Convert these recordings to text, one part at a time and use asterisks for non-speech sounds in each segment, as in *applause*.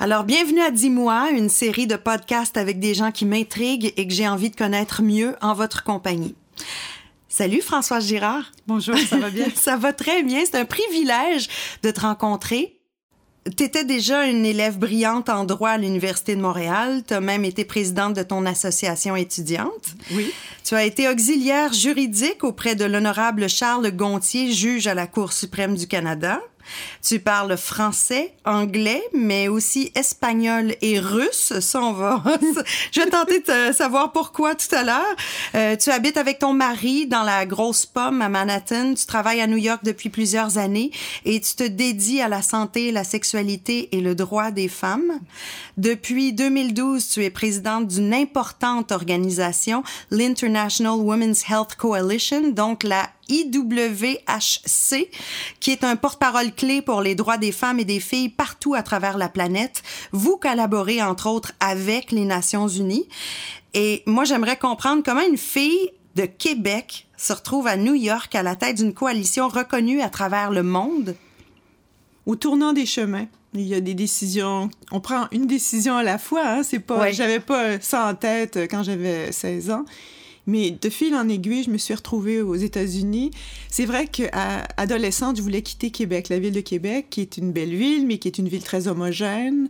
Alors, bienvenue à Dis-moi, une série de podcasts avec des gens qui m'intriguent et que j'ai envie de connaître mieux en votre compagnie. Salut Françoise Girard. Bonjour, ça va bien? *laughs* ça va très bien. C'est un privilège de te rencontrer. Tu étais déjà une élève brillante en droit à l'Université de Montréal. Tu as même été présidente de ton association étudiante. Oui. Tu as été auxiliaire juridique auprès de l'honorable Charles Gontier, juge à la Cour suprême du Canada. Tu parles français, anglais, mais aussi espagnol et russe. Ça, on va. *laughs* Je vais tenter de savoir pourquoi tout à l'heure. Euh, tu habites avec ton mari dans la grosse pomme à Manhattan. Tu travailles à New York depuis plusieurs années et tu te dédies à la santé, la sexualité et le droit des femmes. Depuis 2012, tu es présidente d'une importante organisation, l'International Women's Health Coalition, donc la IWHC, qui est un porte-parole clé pour les droits des femmes et des filles partout à travers la planète. Vous collaborez, entre autres, avec les Nations Unies. Et moi, j'aimerais comprendre comment une fille de Québec se retrouve à New York à la tête d'une coalition reconnue à travers le monde. Au tournant des chemins, il y a des décisions. On prend une décision à la fois. Hein? C'est pas. J'avais pas ça en tête quand j'avais 16 ans. Mais de fil en aiguille, je me suis retrouvée aux États-Unis. C'est vrai qu'à adolescente, je voulais quitter Québec, la ville de Québec, qui est une belle ville, mais qui est une ville très homogène.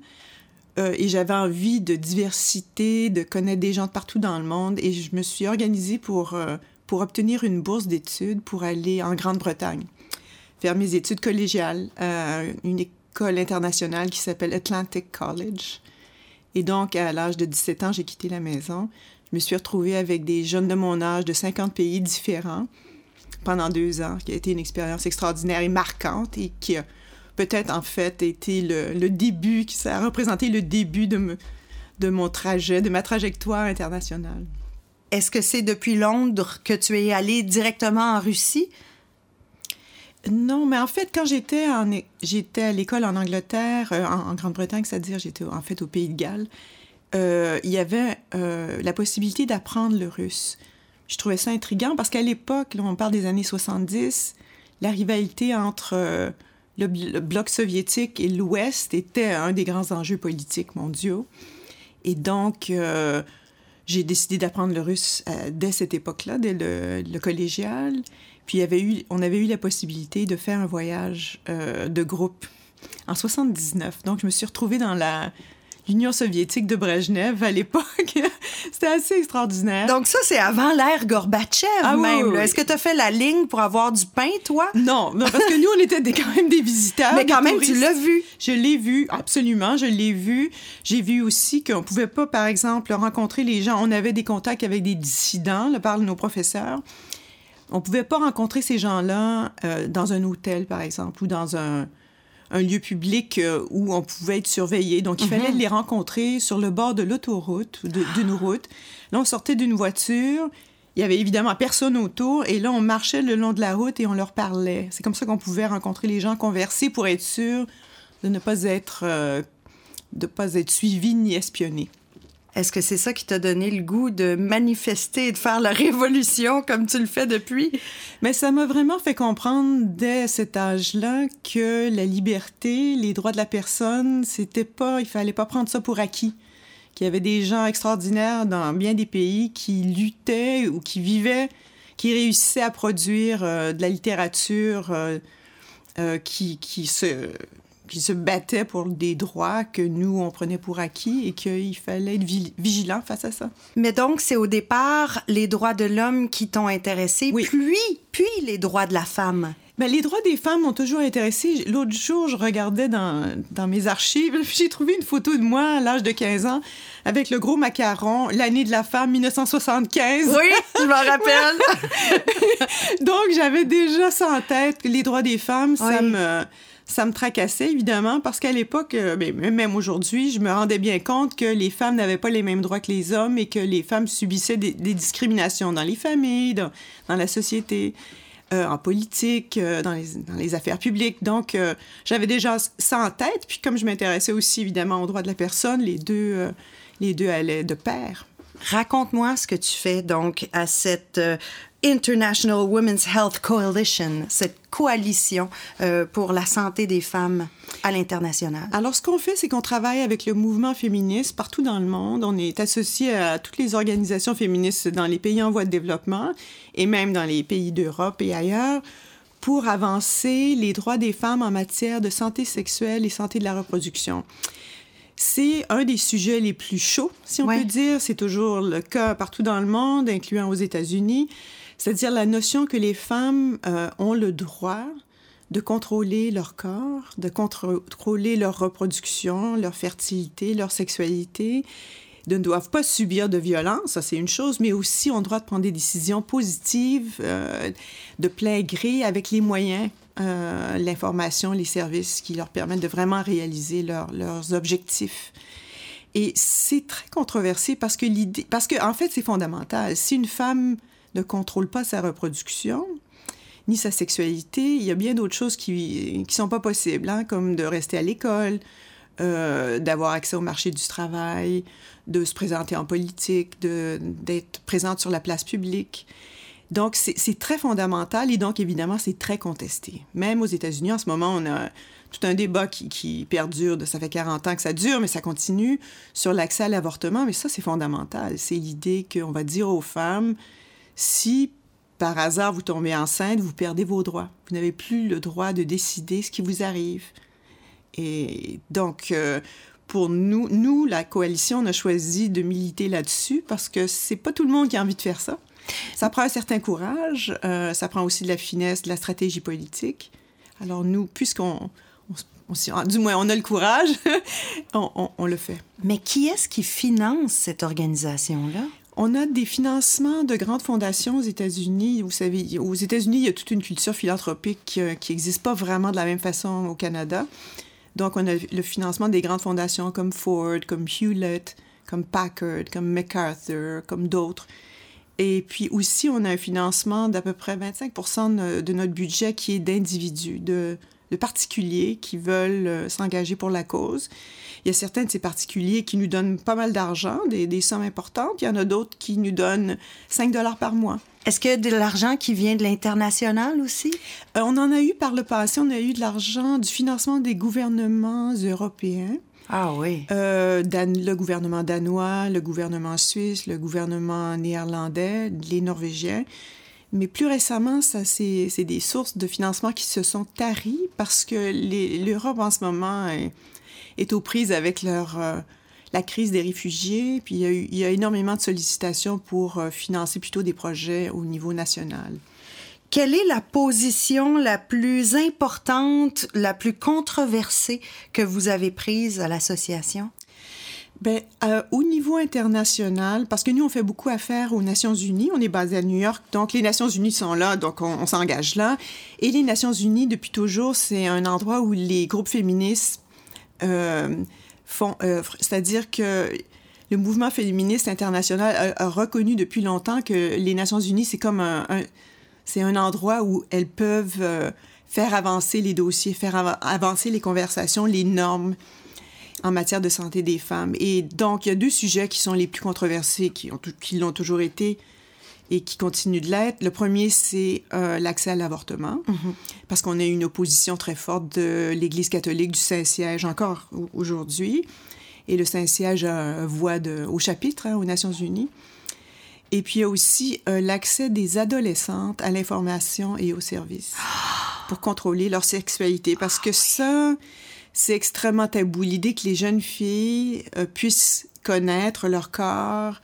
Euh, et j'avais envie de diversité, de connaître des gens de partout dans le monde. Et je me suis organisée pour, euh, pour obtenir une bourse d'études pour aller en Grande-Bretagne, faire mes études collégiales à une école internationale qui s'appelle Atlantic College. Et donc, à l'âge de 17 ans, j'ai quitté la maison. Je me suis retrouvée avec des jeunes de mon âge de 50 pays différents pendant deux ans, qui a été une expérience extraordinaire et marquante et qui a peut-être en fait été le, début, qui ça a représenté le début de, de mon trajet, de ma trajectoire internationale. Est-ce que c'est depuis Londres que tu es allée directement en Russie? Non, mais en fait, quand j'étais j'étais à l'école en Angleterre, euh, en, en Grande-Bretagne, c'est-à-dire j'étais en fait au Pays de Galles, euh, il y avait euh, la possibilité d'apprendre le russe. Je trouvais ça intriguant parce qu'à l'époque, on parle des années 70, la rivalité entre euh, le, bloc soviétique et l'Ouest était un des grands enjeux politiques mondiaux. Et donc, j'ai décidé d'apprendre le russe dès cette époque-là, dès le, collégial. Puis, on avait eu la possibilité de faire un voyage de groupe en 79. Donc, je me suis retrouvée dans la l'Union soviétique de Brejnev à l'époque. *laughs* C'était assez extraordinaire. Donc ça, c'est avant l'ère Gorbatchev ah, même. Est-ce que tu as fait la ligne pour avoir du pain, toi? Non, parce que nous, on était des, quand même des visiteurs. Mais quand même, tu l'as vu. Je l'ai vu, absolument, je l'ai vu. J'ai vu aussi qu'on pouvait pas, par exemple, rencontrer les gens. On avait des contacts avec des dissidents, là, par nos professeurs. On pouvait pas rencontrer ces gens-là euh, dans un hôtel, par exemple, ou dans un un lieu public euh, où on pouvait être surveillé. Donc, il fallait mhm. les rencontrer sur le bord de l'autoroute, d'une route. Là, on sortait d'une voiture. Il y avait évidemment personne autour. Et là, on marchait le long de la route et on leur parlait. C'est comme ça qu'on pouvait rencontrer les gens, converser pour être sûr de ne pas être, euh, de pas être suivi ni espionné. Est-ce que c'est ça qui t'a donné le goût de manifester et de faire la *laughs* révolution comme tu le fais depuis? Mais ça m'a vraiment fait comprendre dès cet âge-là que la liberté, les droits de la personne, c'était pas, il fallait pas prendre ça pour acquis. Qu'il y avait des gens extraordinaires dans bien des pays qui luttaient ou qui vivaient, qui réussissaient à produire euh, de la littérature euh, euh, qui, qui se qui se battaient pour des droits que nous, on prenait pour acquis et qu'il fallait être vigilant face à ça. Mais donc, c'est au départ les droits de l'homme qui t'ont intéressé, oui. puis, puis les droits de la femme. Ben, les droits des femmes m'ont toujours intéressé. L'autre jour, je regardais dans, dans mes archives, *laughs* j'ai trouvé une photo de moi à l'âge de 15 ans avec le gros macaron, l'année de la femme 1975. Oui, je m'en *laughs* rappelle. *laughs* Donc, j'avais déjà ça en tête. Les droits des femmes, ça me ça me tracassait évidemment parce qu'à l'époque, euh, ben, même aujourd'hui, je me rendais bien compte que les femmes n'avaient pas les mêmes droits que les hommes et que les femmes subissaient des, discriminations dans les familles, dans, la société. Euh, en politique, euh, dans, les, affaires publiques. Donc, j'avais déjà ça en tête. Puis, comme je m'intéressais aussi évidemment aux droits de la personne, les deux, les deux allaient de pair. Raconte-moi ce que tu fais donc à cette euh, International Women's Health Coalition, cette coalition euh, pour la santé des femmes à l'international. Alors, ce qu'on fait, c'est qu'on travaille avec le mouvement féministe partout dans le monde. On est associé à toutes les organisations féministes dans les pays en voie de développement et même dans les pays d'Europe et ailleurs pour avancer les droits des femmes en matière de santé sexuelle et santé de la reproduction. C'est un des sujets les plus chauds, si on peut dire. C'est toujours le cas partout dans le monde, incluant aux États-Unis. C'est-à-dire la notion que les femmes euh, ont le droit de contrôler leur corps, de contrôler leur reproduction, leur fertilité, leur sexualité, de ne doivent pas subir de violence, ça c'est une chose, mais aussi ont le droit de prendre des décisions positives euh, de plein gré avec les moyens, euh, l'information, les services qui leur permettent de vraiment réaliser leurs objectifs. Et c'est très controversé parce que l'idée, parce que en fait c'est fondamental. Si une femme ne contrôle pas sa reproduction, ni sa sexualité, il y a bien d'autres choses qui ne sont pas possibles, hein, comme de rester à l'école, euh, d'avoir accès au marché du travail, de se présenter en politique, d'être présente sur la place publique. Donc, c'est très fondamental et donc, évidemment, c'est très contesté. Même aux États-Unis, en ce moment, on a tout un débat qui, perdure, ça fait 40 ans que ça dure, mais ça continue, sur l'accès à l'avortement. Mais ça, c'est fondamental. C'est l'idée qu'on va dire aux femmes, si par hasard vous tombez enceinte, vous perdez vos droits. Vous n'avez plus le droit de décider ce qui vous arrive. Et donc, euh, pour nous, nous, la coalition, on a choisi de militer là-dessus parce que c'est pas tout le monde qui a envie de faire ça. Ça prend un certain courage, euh, ça prend aussi de la finesse, de la stratégie politique. Alors nous, puisqu'on du moins on a le courage, *laughs* on, on, le fait. Mais qui est-ce qui finance cette organisation-là? On a des financements de grandes fondations aux États-Unis. Vous savez, aux États-Unis, il y a toute une culture philanthropique euh, qui n'existe pas vraiment de la même façon au Canada. Donc, on a le financement des grandes fondations comme Ford, comme Hewlett, comme Packard, comme MacArthur, comme d'autres. Et puis aussi, on a un financement d'à peu près 25% de, notre budget qui est d'individus, de, de particuliers qui veulent euh, s'engager pour la cause. Il y a certains de ces particuliers qui nous donnent pas mal d'argent, des, des, sommes importantes. Il y en a d'autres qui nous donnent 5 dollars par mois. Est-ce qu'il y a de l'argent qui vient de l'international aussi? Euh, on en a eu par le passé. On a eu de l'argent du financement des gouvernements européens. Ah oui. Euh, le gouvernement danois, le gouvernement suisse, le gouvernement néerlandais, les Norvégiens. Mais plus récemment, ça, c'est, des sources de financement qui se sont taries parce que l'Europe en ce moment est, aux prises avec leur, euh, la crise des réfugiés. Puis il y, a il y a énormément de sollicitations pour euh, financer plutôt des projets au niveau national. Quelle est la position la plus importante, la plus controversée que vous avez prise à l'association? Bien, euh, au niveau international, parce que nous, on fait beaucoup affaire aux Nations Unies, on est basé à New York, donc les Nations Unies sont là, donc on, s'engage là. Et les Nations Unies, depuis toujours, c'est un endroit où les groupes féministes euh, font œuvre. C'est-à-dire que le mouvement féministe international a, reconnu depuis longtemps que les Nations Unies, c'est comme un, c'est un endroit où elles peuvent euh, faire avancer les dossiers, faire avancer les conversations, les normes en matière de santé des femmes. Et donc, il y a deux sujets qui sont les plus controversés, qui, ont, qui l'ont toujours été et qui continuent de l'être. Le premier, c'est euh, l'accès à l'avortement, mm-hmm. parce qu'on a une opposition très forte de l'Église catholique, du Saint-Siège, encore aujourd'hui. Et le Saint-Siège a voix de, au chapitre hein, aux Nations Unies. Et puis, il y a aussi euh, l'accès des adolescentes à l'information et aux services pour contrôler leur sexualité. Parce que ça, c'est extrêmement tabou. L'idée que les jeunes filles euh, puissent connaître leur corps,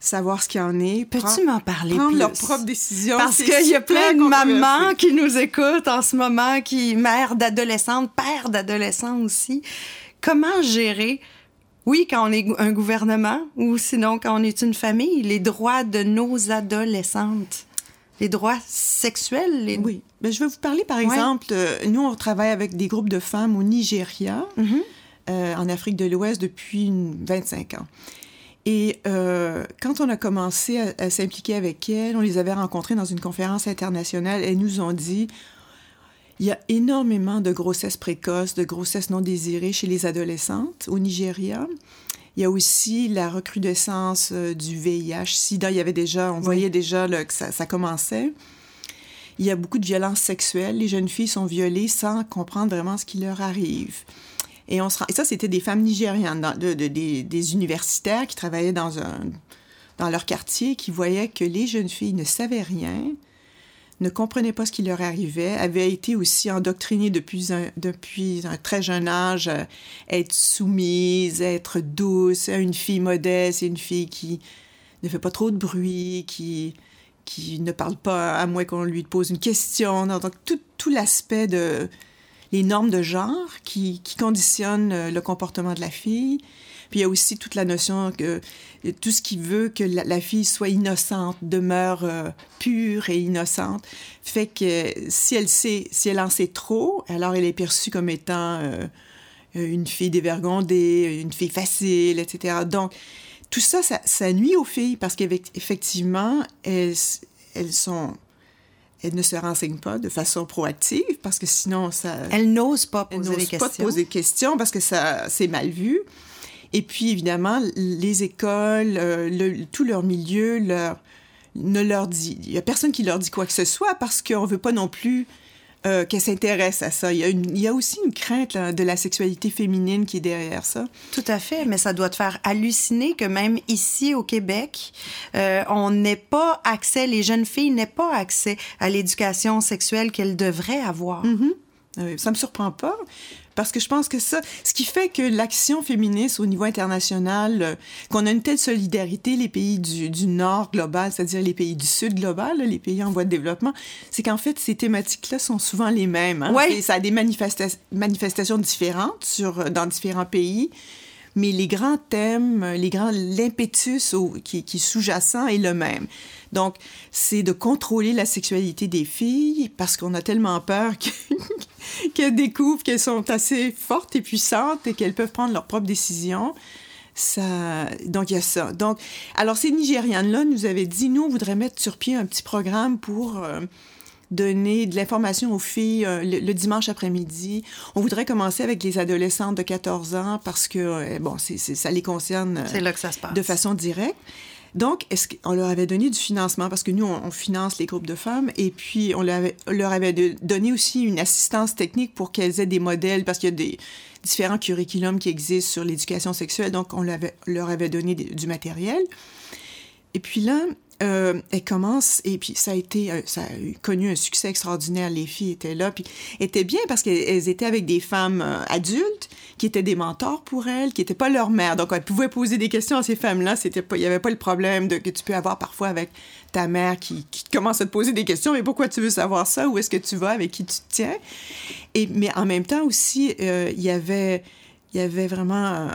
savoir ce qu'il en est. Peux-tu m'en parler prendre plus? leurs propres décisions. Parce qu'il y a plein de mamans qui nous écoutent en ce moment, qui mères d'adolescentes, pères d'adolescents aussi. Comment gérer, oui, quand on est un gouvernement ou sinon quand on est une famille, les droits de nos adolescentes? Les droits sexuels? Oui. Ben, je vais vous parler, par exemple, euh, nous, on travaille avec des groupes de femmes au Nigeria, mm-hmm. euh, en Afrique de l'Ouest, depuis 25 ans. Et euh, quand on a commencé à, s'impliquer avec elles, on les avait rencontrées dans une conférence internationale, elles nous ont dit il y a énormément de grossesses précoces, de grossesses non désirées chez les adolescentes au Nigeria. Il y a aussi la recrudescence euh, du VIH, SIDA. Il y avait déjà, on voyait déjà que ça, ça, commençait. Il y a beaucoup de violences sexuelles. Les jeunes filles sont violées sans comprendre vraiment ce qui leur arrive. Et, on se... et ça, c'était des femmes nigérianes, dans, de, des, des, universitaires qui travaillaient dans, un, dans leur quartier, qui voyaient que les jeunes filles ne savaient rien, ne comprenaient pas ce qui leur arrivait, avaient été aussi endoctrinées depuis un, depuis un très jeune âge à être soumise, être douce, une fille modeste, une fille qui ne fait pas trop de bruit, qui, qui ne parle pas à moins qu'on lui pose une question. Donc, tout, tout l'aspect de les normes de genre qui, qui conditionnent le comportement de la fille. Puis il y a aussi toute la notion que tout ce qui veut que la, fille soit innocente, demeure euh, pure et innocente, fait que si elle sait, si elle en sait trop, alors elle est perçue comme étant euh, une fille dévergondée, une fille facile, etc. Donc, tout ça, ça, nuit aux filles parce qu'effectivement, elles, elles sont elles ne se renseignent pas de façon proactive parce que sinon ça. Elles n'osent pas poser des questions. pas poser de questions parce que ça c'est mal vu. Et puis, évidemment, les écoles, euh, le, tout leur milieu leur, ne leur dit... Il n'y a personne qui leur dit quoi que ce soit parce qu'on ne veut pas non plus euh, qu'elles s'intéressent à ça. Il y, a il y, a aussi une crainte de la sexualité féminine qui est derrière ça. Tout à fait, mais ça doit te faire halluciner que même ici au Québec, euh, on n'ait pas accès, les jeunes filles n'aient pas accès à l'éducation sexuelle qu'elles devraient avoir. Mm -hmm. Ça me surprend pas. Parce que je pense que ça, ce qui fait que l'action féministe au niveau international, euh, qu'on a une telle solidarité, les pays du, du Nord global, c'est-à-dire les pays du Sud global, là, les pays en voie de développement, c'est qu'en fait, ces thématiques-là sont souvent les mêmes. Hein? Ouais. Ça a des manifesta manifestations différentes sur, dans différents pays mais les grands thèmes, les grands l'impetus qui, qui sous-jacent est le même. Donc, c'est de contrôler la sexualité des filles parce qu'on a tellement peur *laughs* qu'elles découvrent qu'elles sont assez fortes et puissantes et qu'elles peuvent prendre leurs propres décisions. Ça, donc, il y a ça. Donc, alors, ces Nigérianes-là nous avaient dit, nous, on voudrait mettre sur pied un petit programme pour euh, donner de l'information aux filles euh, le, le, dimanche après-midi. On voudrait commencer avec les adolescentes de 14 ans parce que, euh, bon, c'est, ça les concerne C'est là que ça se passe. de façon directe. Donc, est-ce qu'on leur avait donné du financement? Parce que nous, on, on finance les groupes de femmes et puis on leur avait, leur avait de, donné aussi une assistance technique pour qu'elles aient des modèles parce qu'il y a des différents curriculums qui existent sur l'éducation sexuelle. Donc, on leur avait donné des, du matériel. Et puis là, euh, elle commence et puis ça a été euh, ça a connu un succès extraordinaire. Les filles étaient là puis étaient bien parce qu'elles étaient avec des femmes euh, adultes qui étaient des mentors pour elles qui n'étaient pas leur mère. Donc elles pouvaient poser des questions à ces femmes là c'était il y avait pas le problème de que tu peux avoir parfois avec ta mère qui, qui commence à te poser des questions. Mais pourquoi tu veux savoir ça? Où est-ce que tu vas? Avec qui tu te tiens? Et mais en même temps aussi euh, il y avait il y avait vraiment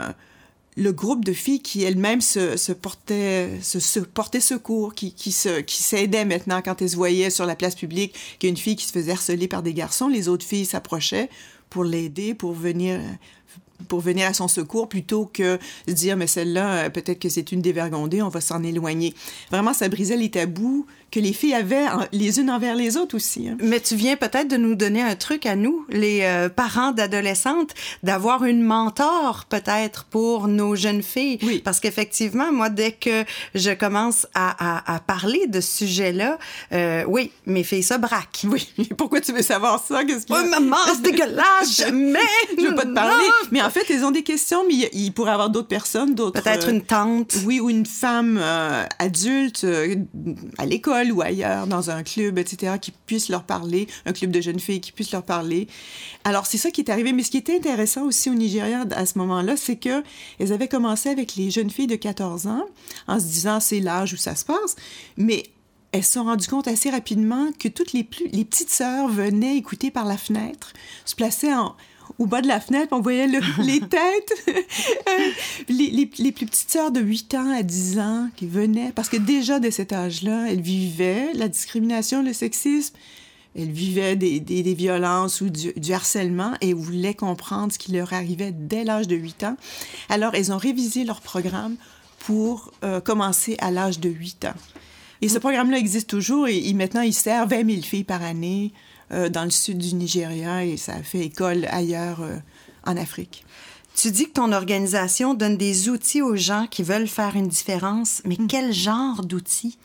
le groupe de filles qui elles-mêmes se, se, portaient, se, se portaient secours, qui, qui, se, qui s'aidaient maintenant quand elles se voyaient sur la place publique qu'il y a une fille qui se faisait harceler par des garçons. Les autres filles s'approchaient pour l'aider, pour venir pour venir à son secours plutôt que de dire mais celle-là peut-être que c'est une dévergondée on va s'en éloigner vraiment ça brisait les tabous que les filles avaient les unes envers les autres aussi. Hein. Mais tu viens peut-être de nous donner un truc à nous, les euh, parents d'adolescentes, d'avoir une mentor peut-être pour nos jeunes filles. Oui. Parce qu'effectivement, moi, dès que je commence à, à, à parler de ce sujet-là, euh, oui, mes filles se braquent. Oui. *laughs* Pourquoi tu veux savoir ça? Qu'est-ce que... Oh, maman, c'est dégueulasse! mais... *laughs* Je veux pas te parler. Non. Mais en fait, ils ont des questions, mais il pourrait y avoir d'autres personnes, d'autres... Peut-être une tante. Oui, ou une femme euh, adulte euh, à l'école ou ailleurs, dans un club, etc., qui puissent leur parler, un club de jeunes filles qui puissent leur parler. Alors, c'est ça qui est arrivé. Mais ce qui était intéressant aussi au Nigeria à ce moment-là, c'est que elles avaient commencé avec les jeunes filles de 14 ans, en se disant, c'est l'âge où ça se passe. Mais elles se sont rendues compte assez rapidement que toutes les, plus, les petites sœurs venaient écouter par la fenêtre, se plaçaient en, au bas de la fenêtre, on voyait le, *laughs* les têtes. les, les, les, plus petites sœurs de 8 ans à 10 ans qui venaient, parce que déjà de cet âge-là, elles vivaient la discrimination, le sexisme, elles vivaient des, des, des violences ou du, du, harcèlement et voulaient comprendre ce qui leur arrivait dès l'âge de 8 ans. Alors, elles ont révisé leur programme pour euh, commencer à l'âge de 8 ans. Et ce programme-là existe toujours et, et maintenant, il sert 20 000 filles par année euh, dans le sud du Nigeria et ça a fait école ailleurs euh, en Afrique. Tu dis que ton organisation donne des outils aux gens qui veulent faire une différence, mais hmm. quel genre d'outils?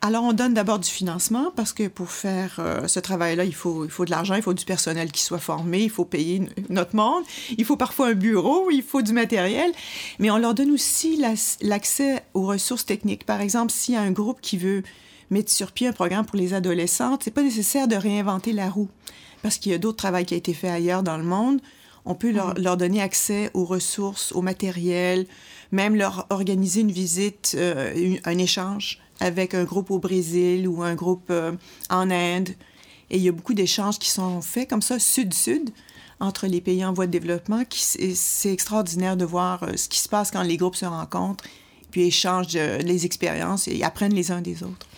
Alors, on donne d'abord du financement parce que pour faire euh, ce travail-là, il faut, il faut de l'argent, il faut du personnel qui soit formé, il faut payer notre monde, il faut parfois un bureau, il faut du matériel, mais on leur donne aussi l'accès aux ressources techniques. Par exemple, s'il y a un groupe qui veut mettre sur pied un programme pour les adolescentes, c'est pas nécessaire de réinventer la roue parce qu'il y a d'autres travaux qui ont été faits ailleurs dans le monde on peut leur, leur, donner accès aux ressources, au matériel, même leur organiser une visite, euh, un échange avec un groupe au Brésil ou un groupe euh, en Inde. Et il y a beaucoup d'échanges qui sont faits comme ça, sud-sud, entre les pays en voie de développement. C'est extraordinaire de voir euh, ce qui se passe quand les groupes se rencontrent, puis échangent les expériences et apprennent les uns des autres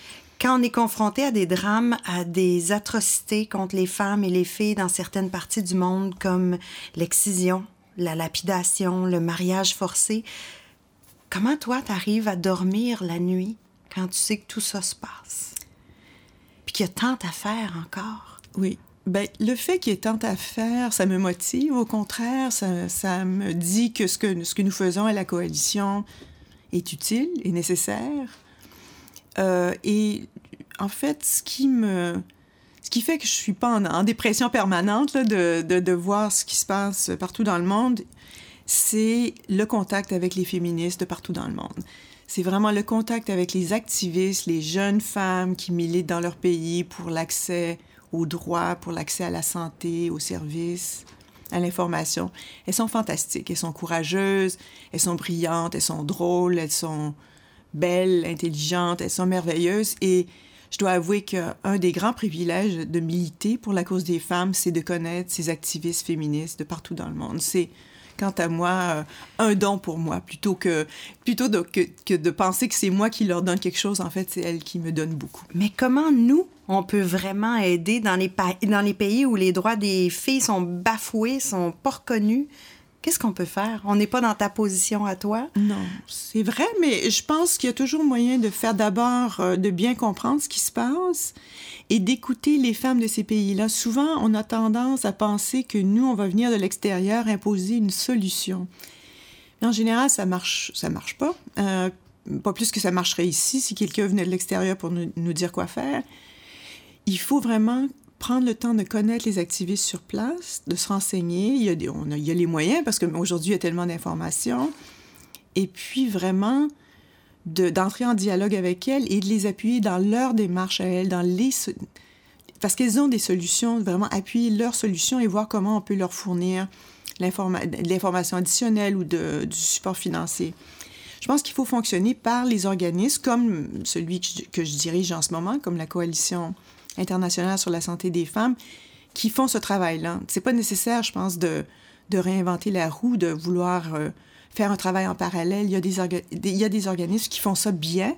quand on est confronté à des drames, à des atrocités contre les femmes et les filles dans certaines parties du monde, comme l'excision, la lapidation, le mariage forcé, comment toi t'arrives à dormir la nuit quand tu sais que tout ça se passe? Puis qu'il y a tant à faire encore? Oui. Ben, le fait qu'il y ait tant à faire, ça me motive. Au contraire, ça, ça me dit que ce, que ce que nous faisons à la coalition est utile et nécessaire. Euh, et en fait, ce qui me... Ce qui fait que je suis pas en, dépression permanente de, de, de, voir ce qui se passe partout dans le monde, c'est le contact avec les féministes de partout dans le monde. C'est vraiment le contact avec les activistes, les jeunes femmes qui militent dans leur pays pour l'accès aux droits, pour l'accès à la santé, aux services, à l'information. Elles sont fantastiques, elles sont courageuses, elles sont brillantes, elles sont drôles, elles sont belles, intelligentes, elles sont merveilleuses. Et je dois avouer qu'un des grands privilèges de militer pour la cause des femmes, c'est de connaître ces activistes féministes de partout dans le monde. C'est, quant à moi, euh, un don pour moi, plutôt que, plutôt que, que de penser que c'est moi qui leur donne quelque chose. En fait, c'est elles qui me donnent beaucoup. Mais comment nous, on peut vraiment aider dans les, dans les pays où les droits des filles sont bafoués, sont pas reconnus? Qu'est-ce qu'on peut faire? On n'est pas dans ta position à toi? Non, c'est vrai, mais je pense qu'il y a toujours moyen de faire d'abord, euh, de bien comprendre ce qui se passe et d'écouter les femmes de ces pays-là. Souvent, on a tendance à penser que nous, on va venir de l'extérieur imposer une solution. Mais en général, ça marche, ça marche pas. Euh, pas plus que ça marcherait ici si quelqu'un venait de l'extérieur pour nous, nous dire quoi faire. Il faut vraiment prendre le temps de connaître les activistes sur place, de se renseigner. Il y a, on a, il y a les moyens parce qu'aujourd'hui, il y a tellement d'informations. Et puis vraiment d'entrer en dialogue avec elles et de les appuyer dans leur démarche à elles, dans les... Parce qu'elles ont des solutions, vraiment appuyer leurs solutions et voir comment on peut leur fournir l'information additionnelle ou de, du support financier. Je pense qu'il faut fonctionner par les organismes comme celui que je dirige en ce moment, comme la coalition internationale sur la santé des femmes qui font ce travail-là. C'est pas nécessaire, je pense, de, de réinventer la roue, de vouloir euh, faire un travail en parallèle. Il y, a des il y a des organismes qui font ça bien.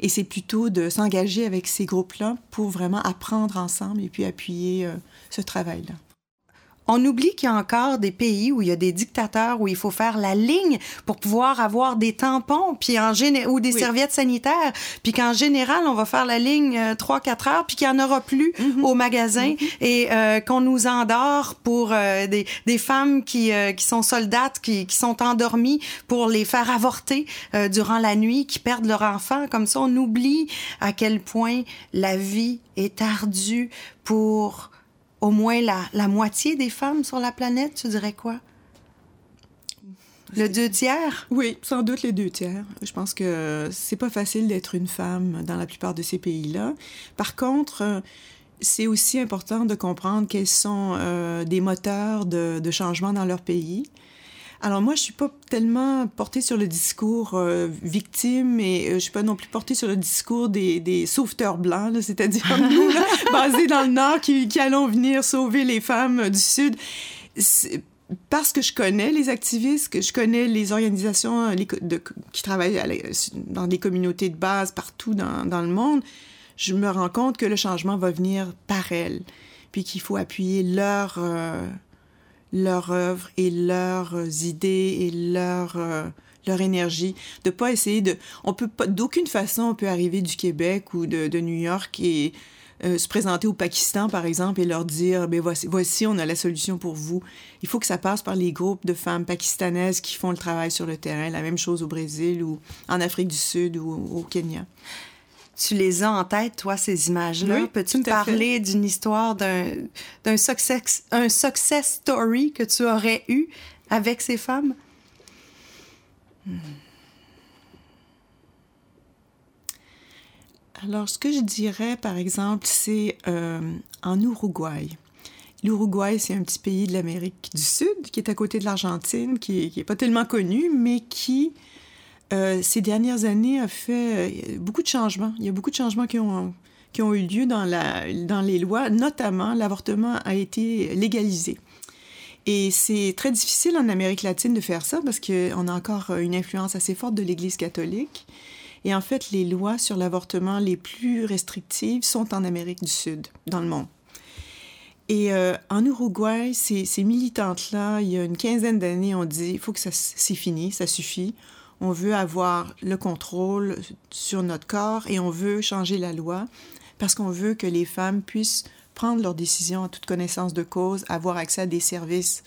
Et c'est plutôt de s'engager avec ces groupes-là pour vraiment apprendre ensemble et puis appuyer euh, ce travail-là. On oublie qu'il y a encore des pays où il y a des dictateurs où il faut faire la ligne pour pouvoir avoir des tampons puis en ou des serviettes sanitaires, puis qu'en général, on va faire la ligne 3-4 euh, heures puis qu'il n'y en aura plus mhm. au magasin mhm. et euh, qu'on nous endort pour euh, des, des, femmes qui, qui sont soldates, qui, qui, sont endormies pour les faire avorter durant la nuit, qui perdent leur enfant. Comme ça, on oublie à quel point la vie est ardue pour au moins la, la moitié des femmes sur la planète, tu dirais quoi? Le deux tiers? Oui, sans doute les deux tiers. Je pense que c'est pas facile d'être une femme dans la plupart de ces pays-là. Par contre, euh, c'est aussi important de comprendre quels sont euh, des moteurs de, de, changement dans leur pays. Alors moi, je suis pas tellement portée sur le discours euh, victime et euh, je suis pas non plus portée sur le discours des, des sauveteurs blancs, c'est-à-dire *laughs* nous, basés dans le Nord, qui, qui, allons venir sauver les femmes du Sud. Parce que je connais les activistes, que je connais les organisations les, de, qui travaillent dans des communautés de base partout dans, dans le monde, je me rends compte que le changement va venir par elles, puis qu'il faut appuyer leur... Euh, leur œuvre et leurs idées et leur, euh, leur énergie. De pas essayer de... On peut pas... D'aucune façon, on peut arriver du Québec ou de, de New York et euh, se présenter au Pakistan, par exemple, et leur dire, ben voici, voici, on a la solution pour vous. Il faut que ça passe par les groupes de femmes pakistanaises qui font le travail sur le terrain. La même chose au Brésil ou en Afrique du Sud ou au Kenya. Tu les as en tête, toi, ces images-là? Peux-tu me parler d'une histoire d'un success, un success story que tu aurais eu avec ces femmes? Hmm. Alors, ce que je dirais, par exemple, c'est euh, en Uruguay. L'Uruguay, c'est un petit pays de l'Amérique du Sud qui est à côté de l'Argentine, qui n'est pas tellement connu, mais qui, euh, ces dernières années, a fait euh, beaucoup de changements. Il y a beaucoup de changements qui ont, qui ont eu lieu dans, la, dans les lois, notamment l'avortement a été légalisé. Et c'est très difficile en Amérique latine de faire ça parce qu'on a encore une influence assez forte de l'Église catholique. Et en fait, les lois sur l'avortement les plus restrictives sont en Amérique du Sud, dans le monde. Et euh, en Uruguay, ces, ces militantes-là, il y a une quinzaine d'années, ont dit il faut que ça c'est fini, ça suffit. On veut avoir le contrôle sur notre corps et on veut changer la loi parce qu'on veut que les femmes puissent prendre leurs décisions en toute connaissance de cause, avoir accès à des services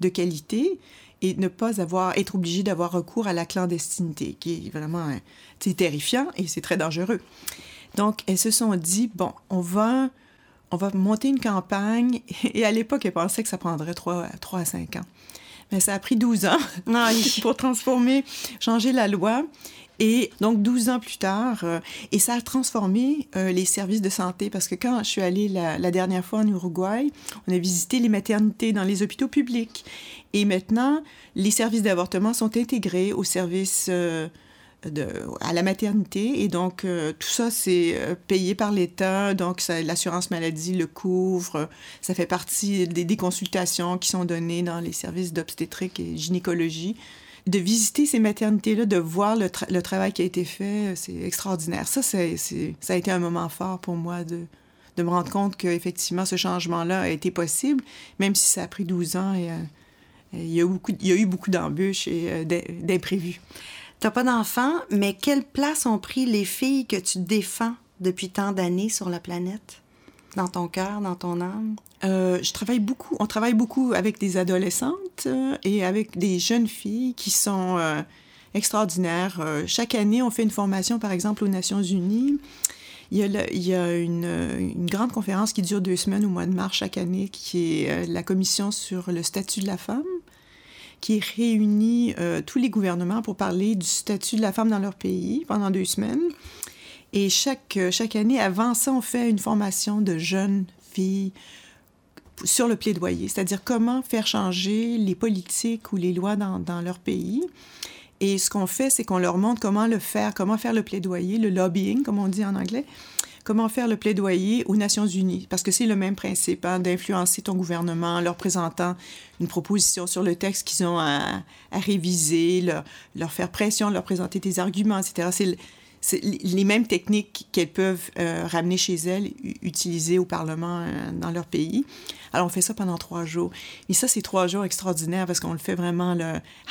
de qualité et ne pas avoir être obligé d'avoir recours à la clandestinité, qui est vraiment c'est terrifiant et c'est très dangereux. Donc, elles se sont dit, bon, on va, on va monter une campagne. *laughs* Et à l'époque, elles pensaient que ça prendrait 3, 3 à 5 ans. Mais ça a pris 12 ans *laughs* pour transformer, changer la loi. Et donc, 12 ans plus tard, euh, et ça a transformé euh, les services de santé parce que quand je suis allée la, la, dernière fois en Uruguay, on a visité les maternités dans les hôpitaux publics. Et maintenant, les services d'avortement sont intégrés aux services euh, à la maternité. Et donc, euh, tout ça, c'est euh, payé par l'État. Donc, l'assurance maladie le couvre. Ça fait partie des, consultations qui sont données dans les services d'obstétrique et gynécologie. De visiter ces maternités-là, de voir le, tra le, travail qui a été fait, c'est extraordinaire. Ça, c'est ça a été un moment fort pour moi de, de me rendre compte qu'effectivement, ce changement-là a été possible, même si ça a pris 12 ans et il y a, beaucoup, il y a eu beaucoup d'embûches et euh, d'imprévus. T'as pas d'enfants, mais quelle place ont pris les filles que tu défends depuis tant d'années sur la planète? Dans ton cœur, dans ton âme? Euh, je travaille beaucoup, on travaille beaucoup avec des adolescentes euh, et avec des jeunes filles qui sont euh, extraordinaires. Chaque année, on fait une formation, par exemple, aux Nations Unies. Il y a, une, grande conférence qui dure deux semaines au mois de mars chaque année, qui est la commission sur le statut de la femme qui réunit euh, tous les gouvernements pour parler du statut de la femme dans leur pays pendant deux semaines. Et chaque, euh, chaque année, avant ça, on fait une formation de jeunes filles sur le plaidoyer, c'est-à-dire comment faire changer les politiques ou les lois dans, dans leur pays. Et ce qu'on fait, c'est qu'on leur montre comment le faire, comment faire le plaidoyer, le lobbying, comme on dit en anglais, comment faire le plaidoyer aux Nations Unies, parce que c'est le même principe, hein, d'influencer ton gouvernement en leur présentant une proposition sur le texte qu'ils ont à, réviser, leur, leur, faire pression, leur présenter des arguments, etc. Les mêmes techniques qu'elles peuvent euh, ramener chez elles, utiliser au Parlement euh, dans leur pays. Alors, on fait ça pendant trois jours. Et ça, c'est trois jours extraordinaires parce qu'on le fait vraiment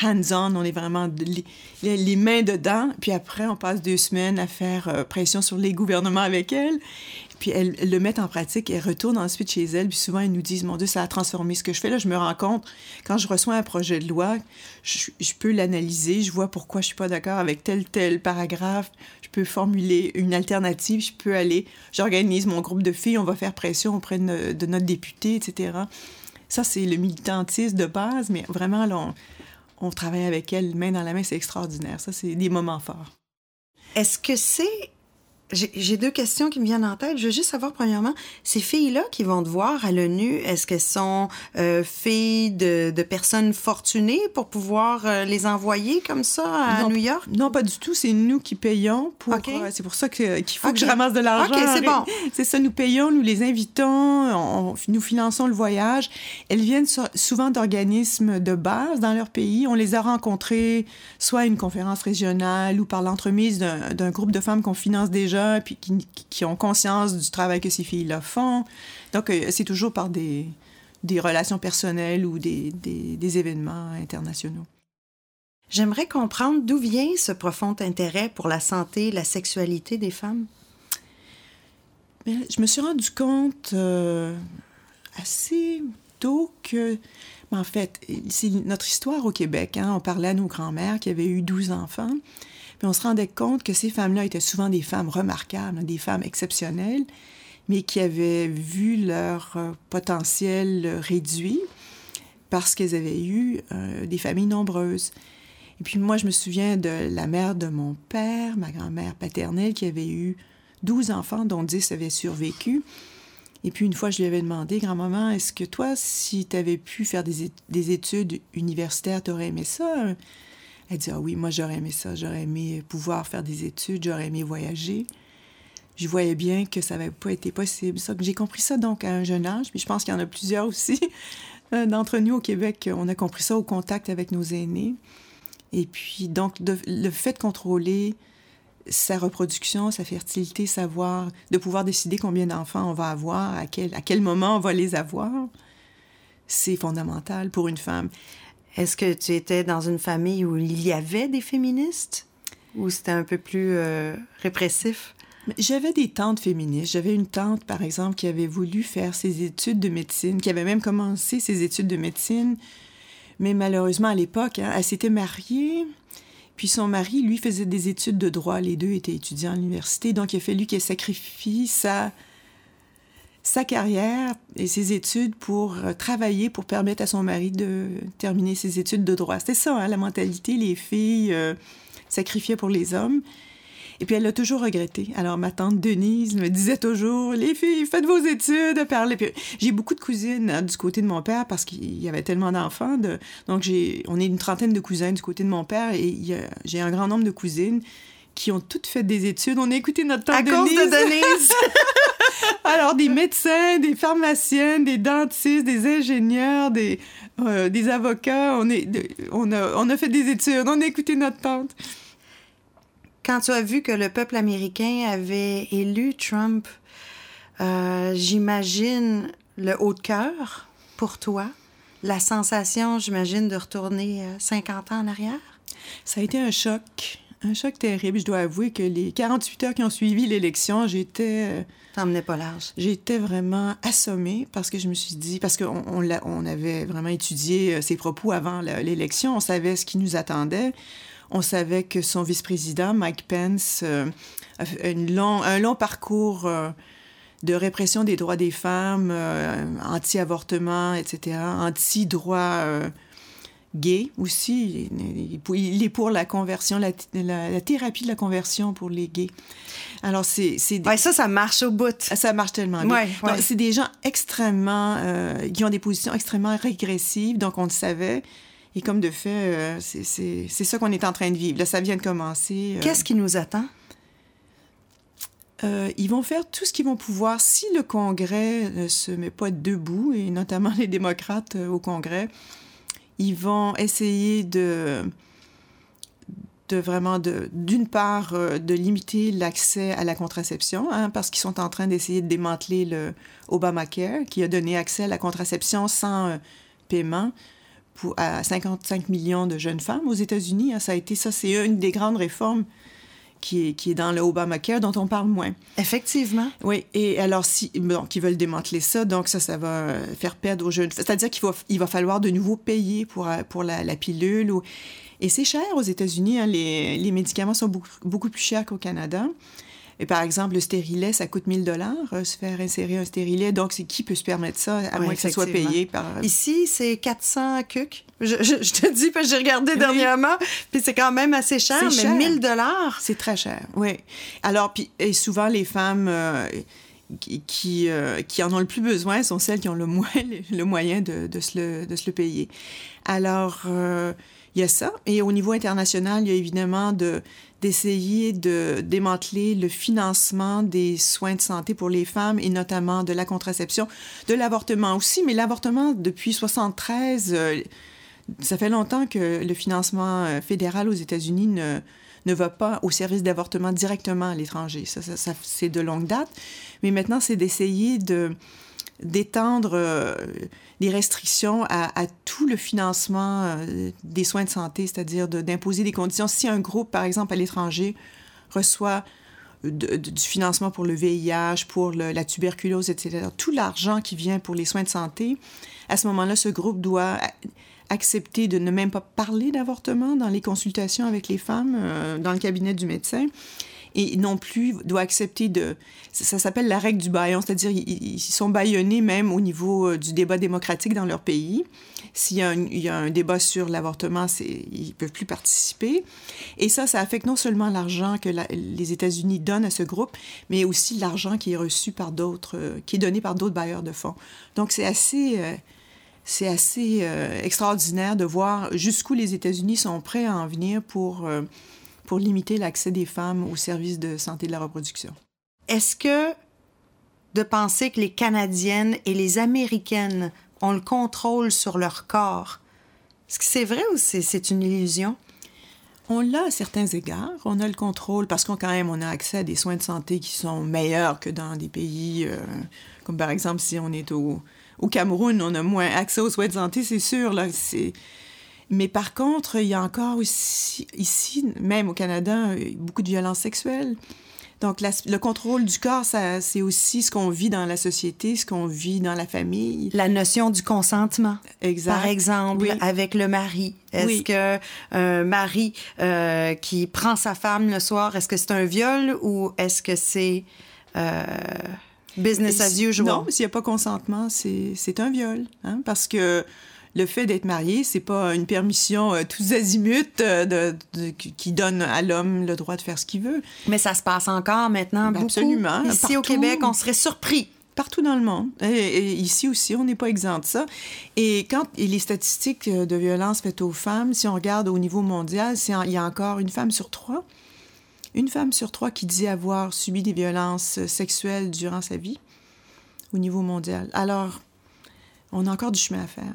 hands-on, on est vraiment les, mains dedans. Puis après, on passe deux semaines à faire euh, pression sur les gouvernements avec elles. Puis elles, elles, le mettent en pratique, elles retournent ensuite chez elles, puis souvent elles nous disent, mon Dieu, ça a transformé ce que je fais. Là, je me rends compte, quand je reçois un projet de loi, je, je peux l'analyser, je vois pourquoi je suis pas d'accord avec tel, tel paragraphe, je peux formuler une alternative, je peux aller, j'organise mon groupe de filles, on va faire pression auprès de, de notre député, etc. Ça, c'est le militantisme de base, mais vraiment, là, on, travaille avec elles main dans la main, c'est extraordinaire. Ça, c'est des moments forts. Est-ce que c'est j'ai deux questions qui me viennent en tête. Je veux juste savoir, premièrement, ces filles-là qui vont te voir à l'ONU, est-ce qu'elles sont euh, filles de, de, personnes fortunées pour pouvoir euh, les envoyer comme ça à non, New York? Non, pas du tout. C'est nous qui payons. pour. Okay. Euh, c'est pour ça qu'il qu faut okay. que je ramasse de l'argent. OK, c'est bon. *laughs* C'est ça, nous payons, nous les invitons, on, nous finançons le voyage. Elles viennent souvent d'organismes de base dans leur pays. On les a rencontrées soit à une conférence régionale ou par l'entremise d'un groupe de femmes qu'on finance déjà puis qui, qui, ont conscience du travail que ces filles-là font. Donc, euh, c'est toujours par des, des relations personnelles ou des, des, des événements internationaux. J'aimerais comprendre d'où vient ce profond intérêt pour la santé et la sexualité des femmes. Mais je me suis rendu compte euh, assez tôt que, en fait, c'est notre histoire au Québec. Hein. On parlait à nos grands-mères qui avaient eu 12 enfants. Puis on se rendait compte que ces femmes-là étaient souvent des femmes remarquables, des femmes exceptionnelles, mais qui avaient vu leur euh, potentiel réduit parce qu'elles avaient eu euh, des familles nombreuses. Et puis moi, je me souviens de la mère de mon père, ma grand-mère paternelle, qui avait eu 12 enfants, dont 10 avaient survécu. Et puis une fois, je lui avais demandé, grand-maman, est-ce que toi, si tu avais pu faire des études universitaires, tu aurais aimé ça? Elle dit, ah oui, moi j'aurais aimé ça, j'aurais aimé pouvoir faire des études, j'aurais aimé voyager. Je voyais bien que ça n'avait pas été possible. J'ai compris ça donc à un jeune âge, puis je pense qu'il y en a plusieurs aussi. *laughs* Euh, d'entre nous au Québec, on a compris ça au contact avec nos aînés. Et puis, donc, le fait de contrôler sa reproduction, sa fertilité, savoir, de pouvoir décider combien d'enfants on va avoir, à quel, à quel moment on va les avoir, c'est fondamental pour une femme. Est-ce que tu étais dans une famille où il y avait des féministes? Ou c'était un peu plus euh, répressif? J'avais des tantes féministes. J'avais une tante, par exemple, qui avait voulu faire ses études de médecine, qui avait même commencé ses études de médecine. Mais malheureusement, à l'époque, hein, elle s'était mariée. Puis son mari, lui, faisait des études de droit. Les deux étaient étudiants à l'université. Donc, il a fallu qu'elle sacrifie sa sa carrière et ses études pour euh, travailler, pour permettre à son mari de terminer ses études de droit. C'était ça, hein, la mentalité, les filles euh, sacrifiaient pour les hommes. Et puis elle l'a toujours regretté. Alors ma tante Denise me disait toujours les filles faites vos études, parlez. J'ai beaucoup de cousines hein, du côté de mon père parce qu'il y avait tellement d'enfants. De... Donc j'ai on est une trentaine de cousins du côté de mon père et j'ai un grand nombre de cousines qui ont toutes fait des études. On a écouté notre tante Denise. À cause de Denise. *laughs* Alors, des médecins, des pharmaciennes, des dentistes, des ingénieurs, des, euh, des avocats. On, est, on, a, on a fait des études, on a écouté notre tante. Quand tu as vu que le peuple américain avait élu Trump, euh, j'imagine le haut de cœur pour toi, la sensation, j'imagine, de retourner 50 euh, ans en arrière? Ça a été un choc, un choc terrible. Je dois avouer que les 48 heures qui ont suivi l'élection, j'étais pas large. J'étais vraiment assommée parce que je me suis dit, parce qu'on on, on avait vraiment étudié euh, ses propos avant l'élection, on savait ce qui nous attendait. On savait que son vice-président, Mike Pence, euh, a fait une long, un long parcours euh, de répression des droits des femmes, anti-avortement, etc., anti-droit gay aussi. Il est pour la conversion, la, thérapie de la conversion pour les gays. Alors, c'est... ça, ça marche au bout. Ça marche tellement bien. C'est des gens extrêmement... Euh, qui ont des positions extrêmement régressives, donc on le savait. Et comme de fait, euh, c'est ça qu'on est en train de vivre. Là, ça vient de commencer. Euh. Qu'est-ce qui nous attend? ils vont faire tout ce qu'ils vont pouvoir. Si le Congrès ne se met pas debout, et notamment *laughs* les démocrates au Congrès, ils vont essayer de vraiment, d'une part, euh, de limiter l'accès à la contraception, hein, parce qu'ils sont en train d'essayer de démanteler le Obamacare, qui a donné accès à la contraception sans euh, paiement à 55 millions de jeunes femmes aux États-Unis. Hein. ça a été ça, c'est une des grandes réformes qui est, qui est dans le Obamacare, dont on parle moins. Effectivement. Oui, et alors, si, donc, ils veulent démanteler ça, donc ça, ça va faire perdre aux jeunes. C'est-à-dire qu'il va, il va falloir de nouveau payer pour, pour la, la pilule. Ou... Et c'est cher aux États-Unis, hein, les, les, médicaments sont beaucoup, beaucoup plus chers qu'au Canada. Et par exemple, le stérilet, ça coûte 1000 dollars, euh, se faire insérer un stérilet. Donc, c'est qui peut se permettre ça, à moins que ça soit payé par... Euh, Ici, c'est 400 cucs. Je, te dis, parce que j'ai regardé dernièrement, puis c'est quand même assez cher, mais 1000 dollars. C'est très cher, oui. Alors, puis, et souvent, les femmes... Euh, qui, qui, en ont le plus besoin sont celles qui ont le, moins, *laughs* le moyen de, de, se, le, de se le payer. Alors, il y a ça. Et au niveau international, il y a évidemment de, d'essayer de démanteler le financement des soins de santé pour les femmes et notamment de la contraception, de l'avortement aussi. Mais l'avortement, depuis 73, euh, ça fait longtemps que le financement euh, fédéral aux États-Unis ne, ne va pas au service d'avortement directement à l'étranger. Ça, ça, c'est de longue date. Mais maintenant, c'est d'essayer de d'étendre euh, des restrictions à, tout le financement euh, des soins de santé, c'est-à-dire d'imposer des conditions. Si un groupe, par exemple, à l'étranger, reçoit du financement pour le VIH, pour la tuberculose, etc. Tout l'argent qui vient pour les soins de santé, à ce moment-là, ce groupe doit accepter de ne même pas parler d'avortement dans les consultations avec les femmes, euh, dans le cabinet du médecin et non plus doit accepter de... Ça, s'appelle la règle du baillon, c'est-à-dire ils, sont baillonnés même au niveau euh, du débat démocratique dans leur pays. S'il y, y, a un débat sur l'avortement, ils ne peuvent plus participer. Et ça, ça affecte non seulement l'argent que les États-Unis donnent à ce groupe, mais aussi l'argent qui est reçu par d'autres, euh, qui est donné par d'autres bailleurs de fonds. Donc c'est assez... Euh, c'est assez extraordinaire de voir jusqu'où les États-Unis sont prêts à en venir pour pour limiter l'accès des femmes aux services de santé de la reproduction. Est-ce que de penser que les Canadiennes et les Américaines ont le contrôle sur leur corps, est-ce que c'est vrai ou c'est une illusion? On l'a à certains égards. On a le contrôle parce qu'on quand même on a accès à des soins de santé qui sont meilleurs que dans des pays euh, comme par exemple si on est au, Cameroun, on a moins accès aux soins de santé, c'est sûr. Là, mais par contre, il y a encore aussi, ici, même au Canada, beaucoup de violences sexuelles. Donc, le contrôle du corps, c'est aussi ce qu'on vit dans la société, ce qu'on vit dans la famille. La notion du consentement. Exact. Par exemple, avec le mari. Est-ce que un mari euh, qui prend sa femme le soir, est-ce que c'est un viol ou est-ce que c'est euh, business as usual? Non, s'il n'y a pas consentement, c'est un viol. Hein, parce que le fait d'être marié, c'est pas une permission euh, tous azimuts euh, qui donne à l'homme le droit de faire ce qu'il veut. Mais ça se passe encore maintenant beaucoup. Absolument. Ici au Québec, on serait surpris partout dans le monde. Et, ici aussi, on n'est pas exempt de ça. Et quand les statistiques de violence faites aux femmes, si on regarde au niveau mondial, il y a encore une femme sur trois. Une femme sur trois qui dit avoir subi des violences sexuelles durant sa vie au niveau mondial. Alors, on a encore du chemin à faire.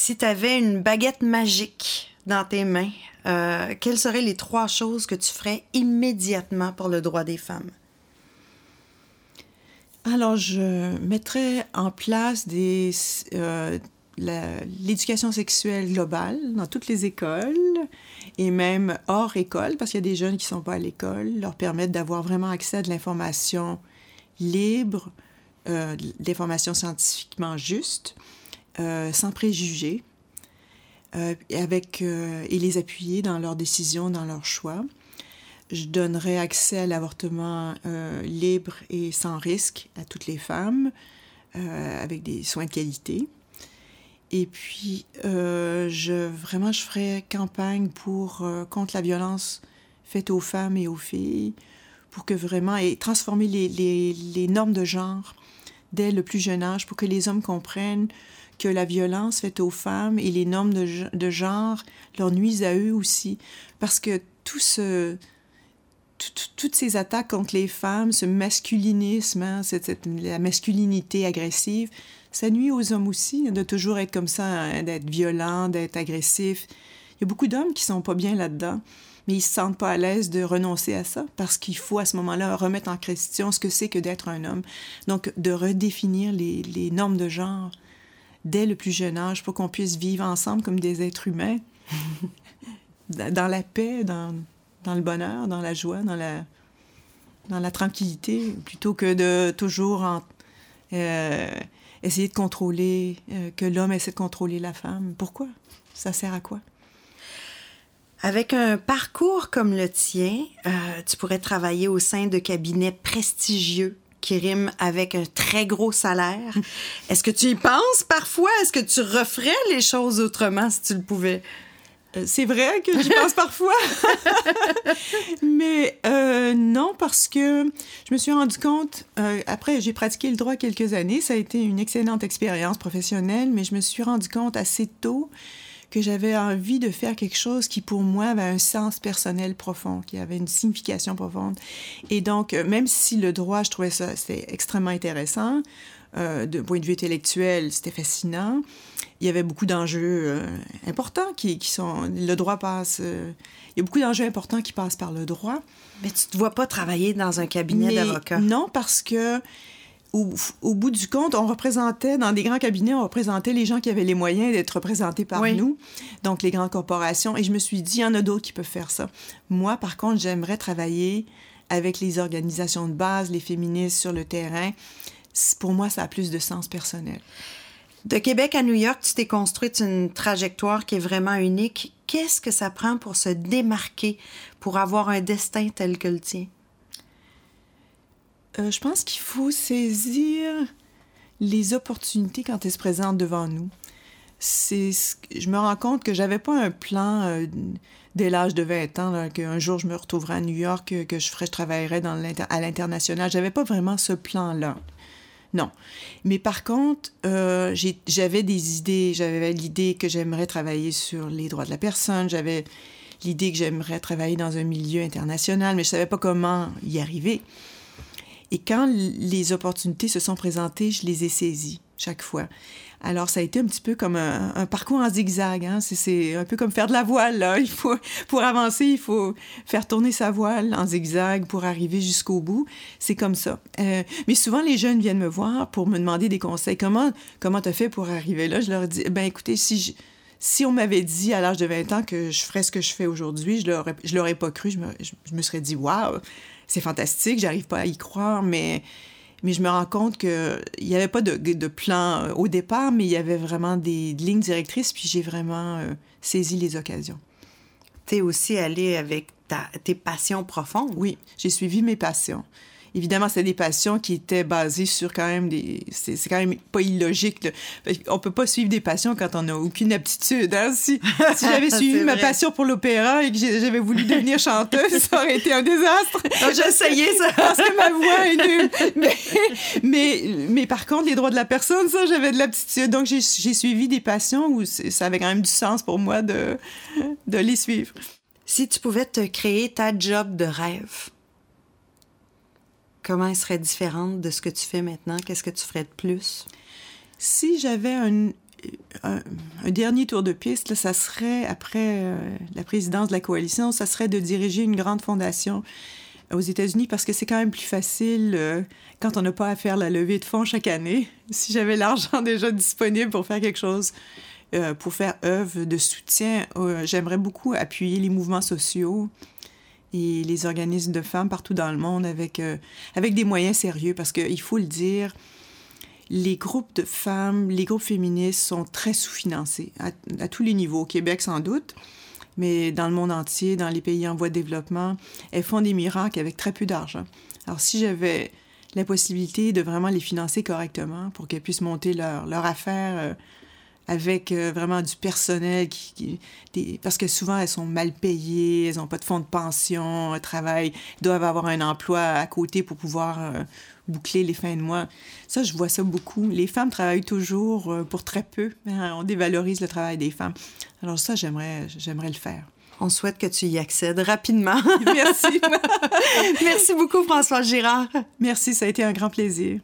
Si tu avais une baguette magique dans tes mains, euh, quelles seraient les trois choses que tu ferais immédiatement pour le droit des femmes? Alors, je mettrais en place euh, l'éducation sexuelle globale dans toutes les écoles et même hors école, parce qu'il y a des jeunes qui ne sont pas à l'école, leur permettre d'avoir vraiment accès à de l'information libre, euh, scientifiquement justes, euh, sans préjugés, euh, avec, et les appuyer dans leurs décisions, dans leurs choix. Je donnerai accès à l'avortement libre et sans risque à toutes les femmes, avec des soins de qualité. Et puis, je, vraiment, je ferai campagne pour, contre la violence faite aux femmes et aux filles, pour que vraiment, et transformer les, les normes de genre dès le plus jeune âge pour que les hommes comprennent que la violence faite aux femmes et les normes de, genre leur nuisent à eux aussi. Parce que tout ce, toutes ces attaques contre les femmes, ce masculinisme, hein, la masculinité agressive, ça nuit aux hommes aussi, de toujours être comme ça, hein, d'être violent, d'être agressif. Il y a beaucoup d'hommes qui sont pas bien là-dedans mais ils se sentent pas à l'aise de renoncer à ça parce qu'il faut à ce moment-là remettre en question ce que c'est que d'être un homme. Donc, de redéfinir les, les, normes de genre dès le plus jeune âge pour qu'on puisse vivre ensemble comme des êtres humains, *laughs* dans la paix, dans, dans, le bonheur, dans la joie, dans la, dans la tranquillité, plutôt que de toujours en, euh, essayer de contrôler, euh, que l'homme essaie de contrôler la femme. Pourquoi? Ça sert à quoi? Avec un parcours comme le tien, euh, tu pourrais travailler au sein de cabinets prestigieux qui riment avec un très gros salaire. *laughs* Est-ce que tu y penses parfois? Est-ce que tu referais les choses autrement si tu le pouvais? Euh, c'est vrai que j'y pense *laughs* parfois. *laughs* Mais euh, non, parce que je me suis rendu compte, après j'ai pratiqué le droit quelques années, ça a été une excellente expérience professionnelle, mais je me suis rendu compte assez tôt que j'avais envie de faire quelque chose qui, pour moi, avait un sens personnel profond, qui avait une signification profonde. Et donc, euh, même si le droit, je trouvais ça, c'était extrêmement intéressant, euh, d'un point de vue intellectuel, c'était fascinant. Il y avait beaucoup d'enjeux euh, importants qui, qui, sont... Le droit passe... il y a beaucoup d'enjeux importants qui passent par le droit. Mais tu ne te vois pas travailler dans un cabinet d'avocat? Non, parce que au, bout du compte, on représentait, dans des grands cabinets, on représentait les gens qui avaient les moyens d'être représentés par nous, donc les grandes corporations. Et je me suis dit, il y en a d'autres qui peuvent faire ça. Moi, par contre, j'aimerais travailler avec les organisations de base, les féministes sur le terrain. Pour moi, ça a plus de sens personnel. De Québec à New York, tu t'es construite une trajectoire qui est vraiment unique. Qu'est-ce que ça prend pour se démarquer, pour avoir un destin tel que le tien? Euh, je pense qu'il faut saisir les opportunités quand elles se présentent devant nous. C'est, je me rends compte que j'avais pas un plan euh, dès l'âge de 20 ans, qu'un jour je me retrouverai à New York, que je ferais, je travaillerais à l'international. J'avais pas vraiment ce plan-là. Non. Mais par contre, euh, j'avais des idées. J'avais l'idée que j'aimerais travailler sur les droits de la personne. J'avais l'idée que j'aimerais travailler dans un milieu international, mais je savais pas comment y arriver. Et quand les opportunités se sont présentées, je les ai saisies chaque fois. Alors, ça a été un petit peu comme un, parcours en zigzag. Hein? C'est un peu comme faire de la voile. Là. Il faut, pour avancer, il faut faire tourner sa voile en zigzag pour arriver jusqu'au bout. C'est comme ça. Euh, mais souvent, les jeunes viennent me voir pour me demander des conseils. Comment comment as fait pour arriver là? Je leur dis, ben écoutez, si si on m'avait dit à l'âge de 20 ans que je ferais ce que je fais aujourd'hui, je je l'aurais pas cru. Je me, je me serais dit, waouh, c'est fantastique, j'arrive pas à y croire, mais, mais je me rends compte qu'il n'y avait pas de, de, plan euh, au départ, mais il y avait vraiment des lignes directrices, puis j'ai vraiment euh, saisi les occasions. Tu es aussi allé avec ta, tes passions profondes? Oui, j'ai suivi mes passions évidemment, c'est des passions qui étaient basées sur quand même des. C'est quand même pas illogique. On peut pas suivre des passions quand on n'a aucune aptitude. Hein. Si, si j'avais *laughs* suivi ma passion pour l'opéra et que j'avais voulu devenir chanteuse, ça aurait été un désastre. *laughs* J'ai essayé ça. *laughs* Parce que ma voix est nulle. Mais, mais, mais, par contre, les droits de la personne, ça, j'avais de l'aptitude. Donc, j'ai suivi des passions où ça avait quand même du sens pour moi de, de les suivre. Si tu pouvais te créer ta job de rêve, comment elle serait différente de ce que tu fais maintenant? Qu'est-ce que tu ferais de plus? Si j'avais un, dernier tour de piste, ça serait, après euh, la présidence de la coalition, ça serait de diriger une grande fondation aux États-Unis parce que c'est quand même plus facile euh, quand on n'a pas à faire la levée de fonds chaque année. *laughs* Si j'avais l'argent *laughs* déjà disponible pour faire quelque chose, euh, pour faire œuvre de soutien, j'aimerais beaucoup appuyer les mouvements sociaux, et les organismes de femmes partout dans le monde avec, euh, avec des moyens sérieux parce qu'il faut le dire, les groupes de femmes, les groupes féministes sont très sous-financés à, tous les niveaux. Au Québec, sans doute, mais dans le monde entier, dans les pays en voie de développement, elles font des miracles avec très peu d'argent. Alors, si j'avais la possibilité de vraiment les financer correctement pour qu'elles puissent monter leur, leur affaire euh, avec euh, vraiment du personnel qui, parce que souvent elles sont mal payées, elles n'ont pas de fonds de pension, elles travaillent, doivent avoir un emploi à côté pour pouvoir euh, boucler les fins de mois. Ça, je vois ça beaucoup. Les femmes travaillent toujours euh, pour très peu. Hein. On dévalorise le travail des femmes. Alors ça, j'aimerais, j'aimerais le faire. On souhaite que tu y accèdes rapidement. *laughs* Merci. *laughs* Merci beaucoup, François Girard. Merci, ça a été un grand plaisir.